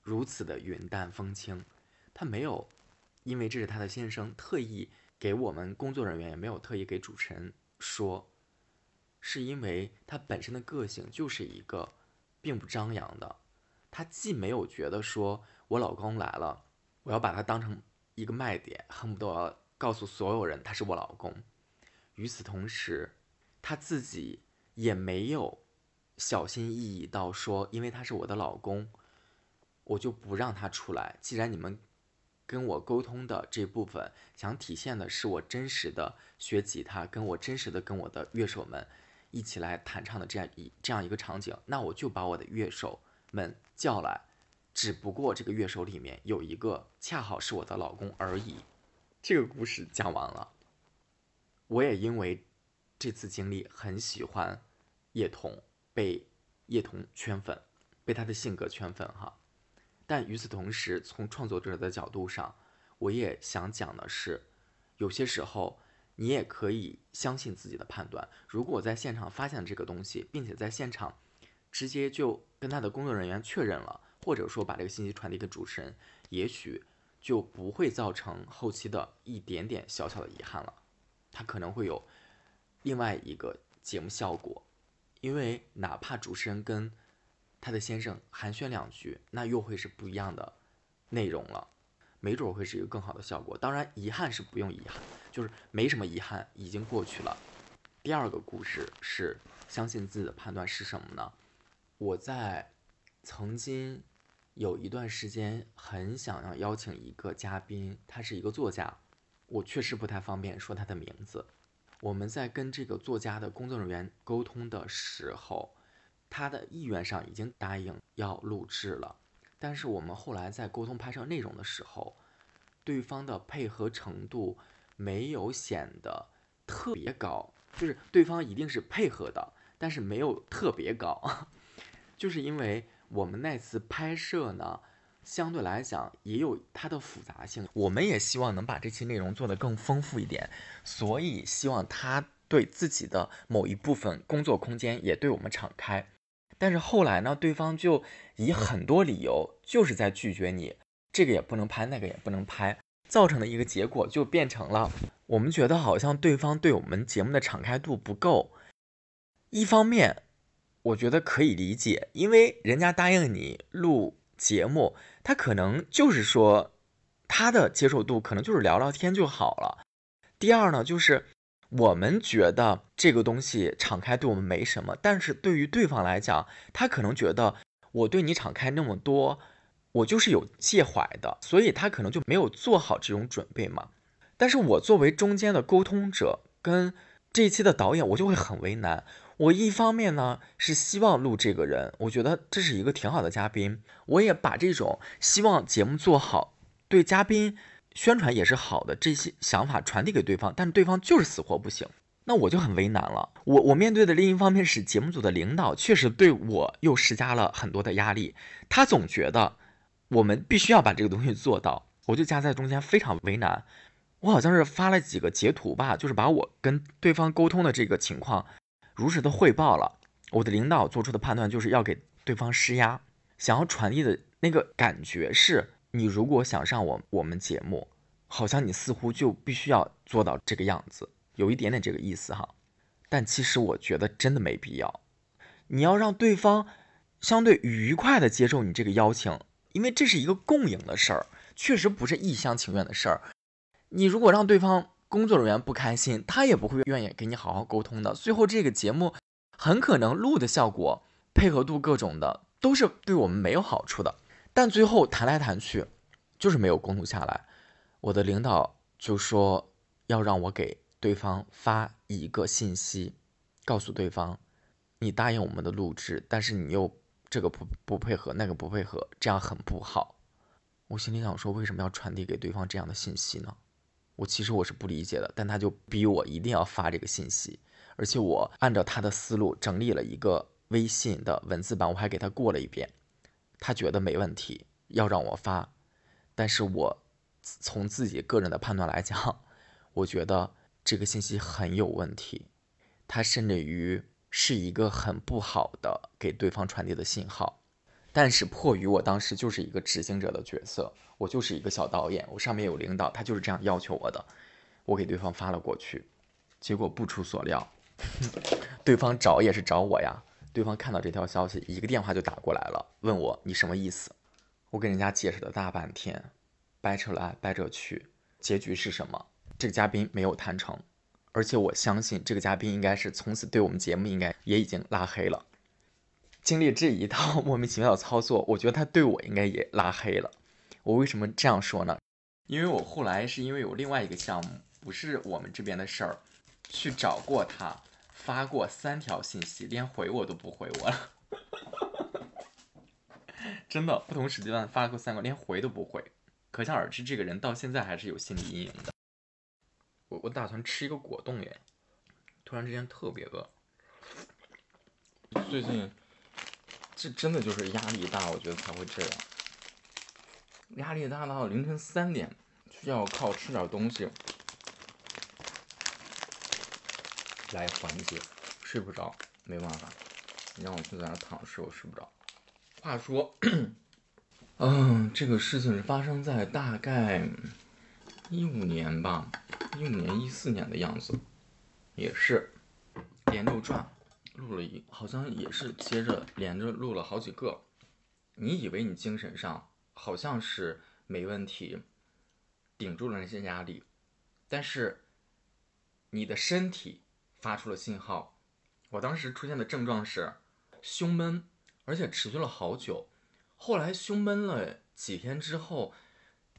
如此的云淡风轻。他没有因为这是他的先生，特意给我们工作人员，也没有特意给主持人说，是因为他本身的个性就是一个并不张扬的。他既没有觉得说我老公来了，我要把他当成一个卖点，恨不得要告诉所有人他是我老公。与此同时，他自己也没有小心翼翼到说，因为他是我的老公，我就不让他出来。既然你们跟我沟通的这部分想体现的是我真实的学吉他，跟我真实的跟我的乐手们一起来弹唱的这样一这样一个场景，那我就把我的乐手们叫来。只不过这个乐手里面有一个恰好是我的老公而已。这个故事讲完了。我也因为这次经历很喜欢叶童，被叶童圈粉，被他的性格圈粉哈。但与此同时，从创作者的角度上，我也想讲的是，有些时候你也可以相信自己的判断。如果在现场发现这个东西，并且在现场直接就跟他的工作人员确认了，或者说把这个信息传递给主持人，也许就不会造成后期的一点点小小的遗憾了。他可能会有另外一个节目效果，因为哪怕主持人跟她的先生寒暄两句，那又会是不一样的内容了，没准会是一个更好的效果。当然，遗憾是不用遗憾，就是没什么遗憾，已经过去了。第二个故事是相信自己的判断是什么呢？我在曾经有一段时间很想要邀请一个嘉宾，他是一个作家，我确实不太方便说他的名字。我们在跟这个作家的工作人员沟通的时候，他的意愿上已经答应要录制了，但是我们后来在沟通拍摄内容的时候，对方的配合程度没有显得特别高，就是对方一定是配合的，但是没有特别高，就是因为我们那次拍摄呢。相对来讲也有它的复杂性，我们也希望能把这期内容做得更丰富一点，所以希望他对自己的某一部分工作空间也对我们敞开。但是后来呢，对方就以很多理由就是在拒绝你，这个也不能拍，那个也不能拍，造成的一个结果就变成了我们觉得好像对方对我们节目的敞开度不够。一方面，我觉得可以理解，因为人家答应你录。节目他可能就是说，他的接受度可能就是聊聊天就好了。第二呢，就是我们觉得这个东西敞开对我们没什么，但是对于对方来讲，他可能觉得我对你敞开那么多，我就是有介怀的，所以他可能就没有做好这种准备嘛。但是我作为中间的沟通者跟这一期的导演，我就会很为难。我一方面呢是希望录这个人，我觉得这是一个挺好的嘉宾，我也把这种希望节目做好，对嘉宾宣传也是好的这些想法传递给对方，但对方就是死活不行，那我就很为难了。我我面对的另一方面是节目组的领导，确实对我又施加了很多的压力，他总觉得我们必须要把这个东西做到，我就夹在中间非常为难。我好像是发了几个截图吧，就是把我跟对方沟通的这个情况。如实的汇报了，我的领导做出的判断就是要给对方施压，想要传递的那个感觉是，你如果想上我我们节目，好像你似乎就必须要做到这个样子，有一点点这个意思哈。但其实我觉得真的没必要，你要让对方相对愉快的接受你这个邀请，因为这是一个共赢的事儿，确实不是一厢情愿的事儿。你如果让对方，工作人员不开心，他也不会愿意跟你好好沟通的。最后这个节目很可能录的效果、配合度各种的都是对我们没有好处的。但最后谈来谈去，就是没有沟通下来。我的领导就说要让我给对方发一个信息，告诉对方你答应我们的录制，但是你又这个不不配合，那个不配合，这样很不好。我心里想说，为什么要传递给对方这样的信息呢？我其实我是不理解的，但他就逼我一定要发这个信息，而且我按照他的思路整理了一个微信的文字版，我还给他过了一遍，他觉得没问题，要让我发，但是我从自己个人的判断来讲，我觉得这个信息很有问题，他甚至于是一个很不好的给对方传递的信号。但是迫于我当时就是一个执行者的角色，我就是一个小导演，我上面有领导，他就是这样要求我的，我给对方发了过去，结果不出所料，对方找也是找我呀，对方看到这条消息，一个电话就打过来了，问我你什么意思？我跟人家解释了大半天，掰扯来掰扯去，结局是什么？这个嘉宾没有谈成，而且我相信这个嘉宾应该是从此对我们节目应该也已经拉黑了。经历这一套莫名其妙的操作，我觉得他对我应该也拉黑了。我为什么这样说呢？因为我后来是因为有另外一个项目，不是我们这边的事儿，去找过他，发过三条信息，连回我都不回我了。真的，不同时间段发过三个，连回都不回，可想而知，这个人到现在还是有心理阴影的。我我打算吃一个果冻耶，突然之间特别饿。最近。这真的就是压力大，我觉得才会这样。压力大到凌晨三点，需要靠吃点东西来缓解。睡不着，没办法，你让我去在那躺睡，我睡不着。话说，嗯，这个事情是发生在大概一五年吧，一五年、一四年的样子，也是连轴转。录了一，好像也是接着连着录了好几个。你以为你精神上好像是没问题，顶住了那些压力，但是你的身体发出了信号。我当时出现的症状是胸闷，而且持续了好久。后来胸闷了几天之后，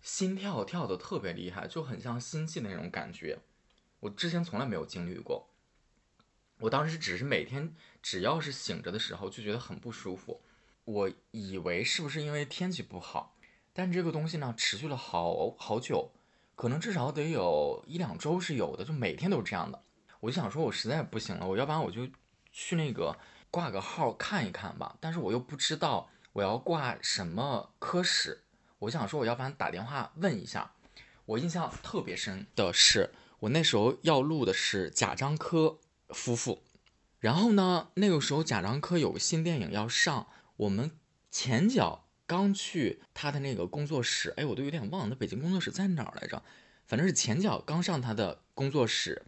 心跳跳的特别厉害，就很像心悸的那种感觉。我之前从来没有经历过。我当时只是每天只要是醒着的时候就觉得很不舒服，我以为是不是因为天气不好，但这个东西呢持续了好好久，可能至少得有一两周是有的，就每天都是这样的。我就想说，我实在不行了，我要不然我就去那个挂个号看一看吧。但是我又不知道我要挂什么科室，我想说，我要不然打电话问一下。我印象特别深的是，我那时候要录的是贾樟柯。夫妇，然后呢？那个时候贾樟柯有个新电影要上，我们前脚刚去他的那个工作室，哎，我都有点忘了，那北京工作室在哪儿来着？反正是前脚刚上他的工作室，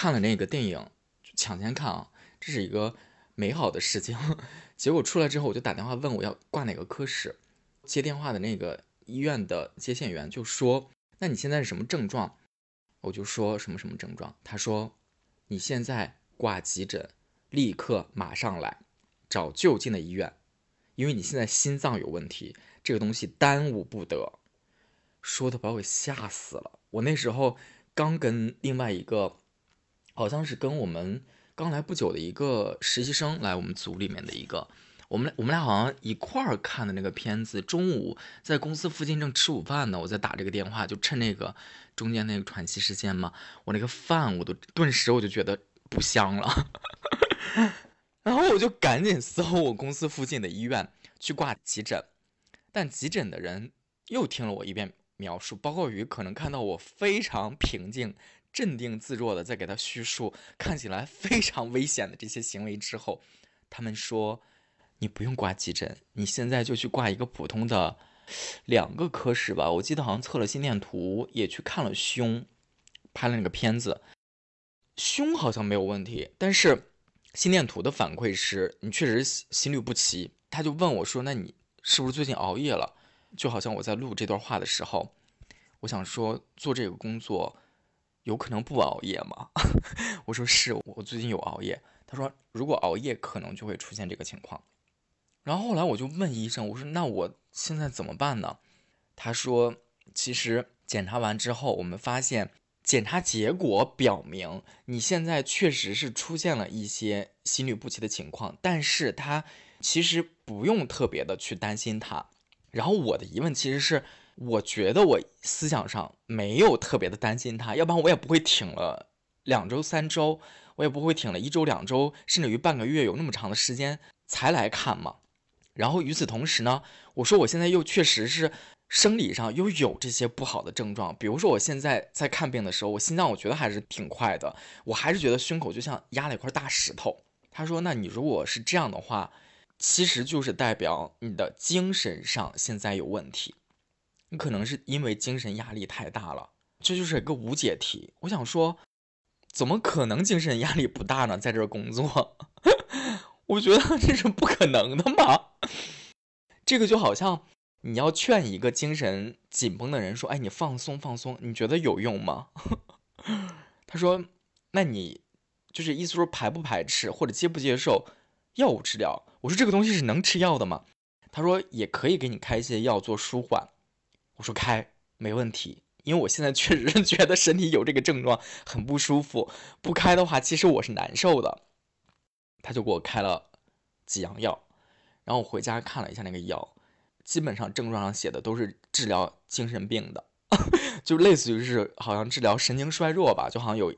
看了那个电影，抢先看啊，这是一个美好的事情。结果出来之后，我就打电话问我要挂哪个科室，接电话的那个医院的接线员就说：“那你现在是什么症状？”我就说什么什么症状，他说：“你现在。”挂急诊，立刻马上来，找就近的医院，因为你现在心脏有问题，这个东西耽误不得。说的把我给吓死了。我那时候刚跟另外一个，好像是跟我们刚来不久的一个实习生来我们组里面的一个，我们我们俩好像一块儿看的那个片子。中午在公司附近正吃午饭呢，我在打这个电话，就趁那个中间那个喘息时间嘛，我那个饭我都顿时我就觉得。不香了，然后我就赶紧搜我公司附近的医院去挂急诊，但急诊的人又听了我一遍描述，包括于可能看到我非常平静、镇定自若的在给他叙述看起来非常危险的这些行为之后，他们说你不用挂急诊，你现在就去挂一个普通的两个科室吧。我记得好像测了心电图，也去看了胸，拍了那个片子。胸好像没有问题，但是心电图的反馈是你确实心律不齐。他就问我说：“那你是不是最近熬夜了？”就好像我在录这段话的时候，我想说做这个工作有可能不熬夜吗？我说是我最近有熬夜。他说如果熬夜可能就会出现这个情况。然后后来我就问医生，我说那我现在怎么办呢？他说其实检查完之后，我们发现。检查结果表明，你现在确实是出现了一些心律不齐的情况，但是他其实不用特别的去担心它。然后我的疑问其实是，我觉得我思想上没有特别的担心它，要不然我也不会挺了两周、三周，我也不会挺了一周、两周，甚至于半个月，有那么长的时间才来看嘛。然后与此同时呢，我说我现在又确实是。生理上又有这些不好的症状，比如说我现在在看病的时候，我心脏我觉得还是挺快的，我还是觉得胸口就像压了一块大石头。他说：“那你如果是这样的话，其实就是代表你的精神上现在有问题，你可能是因为精神压力太大了，这就是一个无解题。”我想说，怎么可能精神压力不大呢？在这工作，我觉得这是不可能的嘛。这个就好像。你要劝一个精神紧绷的人说：“哎，你放松放松，你觉得有用吗？” 他说：“那你就是意思说排不排斥或者接不接受药物治疗？”我说：“这个东西是能吃药的吗？”他说：“也可以给你开一些药做舒缓。”我说：“开没问题，因为我现在确实是 觉得身体有这个症状很不舒服，不开的话其实我是难受的。”他就给我开了几样药，然后我回家看了一下那个药。基本上症状上写的都是治疗精神病的，就类似于是好像治疗神经衰弱吧，就好像有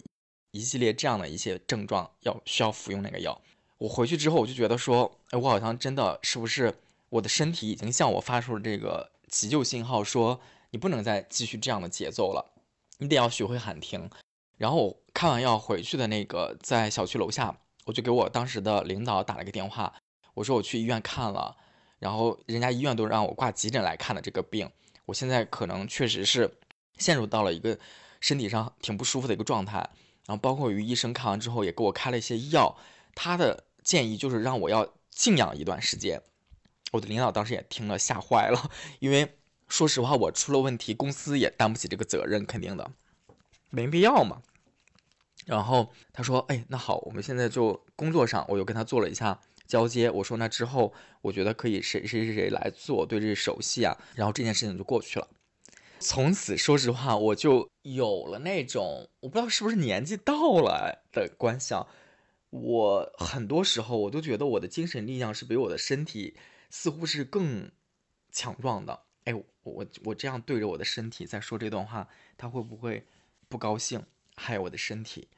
一系列这样的一些症状要需要服用那个药。我回去之后我就觉得说，哎，我好像真的是不是我的身体已经向我发出了这个急救信号，说你不能再继续这样的节奏了，你得要学会喊停。然后我看完药回去的那个在小区楼下，我就给我当时的领导打了个电话，我说我去医院看了。然后人家医院都让我挂急诊来看的这个病，我现在可能确实是陷入到了一个身体上挺不舒服的一个状态。然后包括于医生看完之后也给我开了一些药，他的建议就是让我要静养一段时间。我的领导当时也听了吓坏了，因为说实话，我出了问题，公司也担不起这个责任，肯定的，没必要嘛。然后他说：“哎，那好，我们现在就工作上，我又跟他做了一下交接。我说那之后，我觉得可以谁谁谁谁来做，对这熟悉啊。然后这件事情就过去了。从此，说实话，我就有了那种我不知道是不是年纪到了的观想。我很多时候我都觉得我的精神力量是比我的身体似乎是更强壮的。哎，我我这样对着我的身体在说这段话，他会不会不高兴？”害我的身体，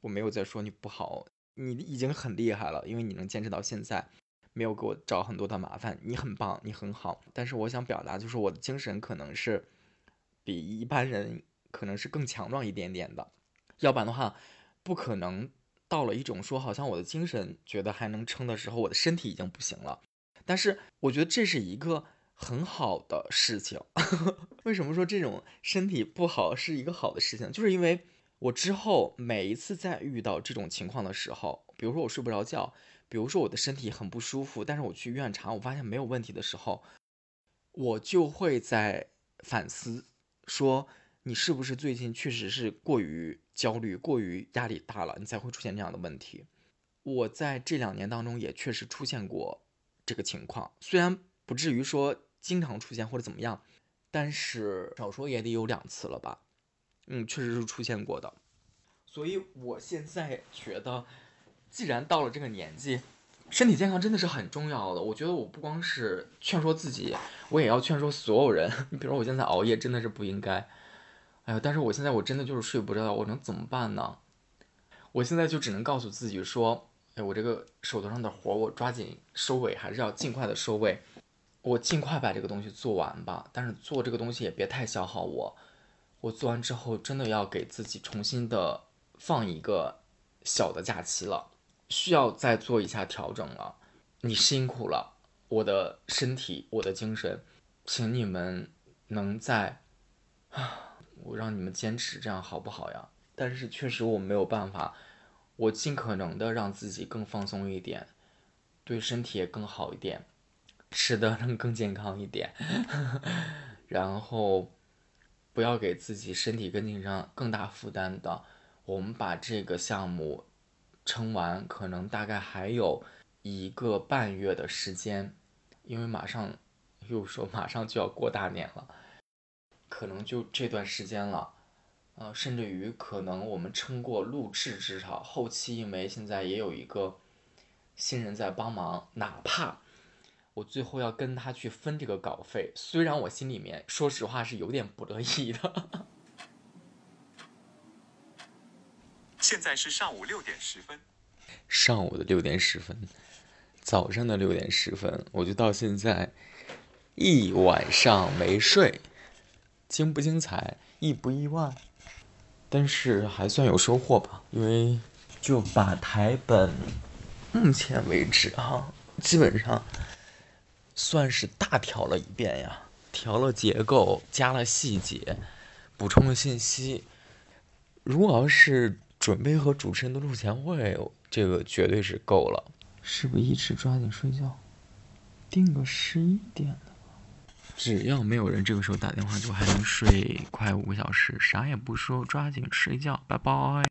我没有在说你不好，你已经很厉害了，因为你能坚持到现在，没有给我找很多的麻烦，你很棒，你很好。但是我想表达，就是我的精神可能是比一般人可能是更强壮一点点的，要不然的话，不可能到了一种说好像我的精神觉得还能撑的时候，我的身体已经不行了。但是我觉得这是一个很好的事情。为什么说这种身体不好是一个好的事情？就是因为。我之后每一次在遇到这种情况的时候，比如说我睡不着觉，比如说我的身体很不舒服，但是我去医院查，我发现没有问题的时候，我就会在反思，说你是不是最近确实是过于焦虑、过于压力大了，你才会出现这样的问题。我在这两年当中也确实出现过这个情况，虽然不至于说经常出现或者怎么样，但是少说也得有两次了吧。嗯，确实是出现过的，所以我现在觉得，既然到了这个年纪，身体健康真的是很重要的。我觉得我不光是劝说自己，我也要劝说所有人。你 比如我现在熬夜真的是不应该，哎呀，但是我现在我真的就是睡不着，我能怎么办呢？我现在就只能告诉自己说，我这个手头上的活，我抓紧收尾，还是要尽快的收尾，我尽快把这个东西做完吧。但是做这个东西也别太消耗我。我做完之后，真的要给自己重新的放一个小的假期了，需要再做一下调整了。你辛苦了，我的身体，我的精神，请你们能在啊，我让你们坚持，这样好不好呀？但是确实我没有办法，我尽可能的让自己更放松一点，对身体也更好一点，吃的能更健康一点，然后。不要给自己身体跟精神上更大负担的。我们把这个项目撑完，可能大概还有一个半月的时间，因为马上又说马上就要过大年了，可能就这段时间了。呃，甚至于可能我们撑过录制，至少后期，因为现在也有一个新人在帮忙，哪怕。我最后要跟他去分这个稿费，虽然我心里面说实话是有点不乐意的。现在是上午六点十分，上午的六点十分，早上的六点十分，我就到现在一晚上没睡，精不精彩，意不意外？但是还算有收获吧，因为就把台本，目前为止哈，基本上。算是大调了一遍呀，调了结构，加了细节，补充了信息。如果要是准备和主持人的录前会，这个绝对是够了。是不是一直抓紧睡觉？定个十一点。只要没有人这个时候打电话，就还能睡快五个小时。啥也不说，抓紧睡觉，拜拜。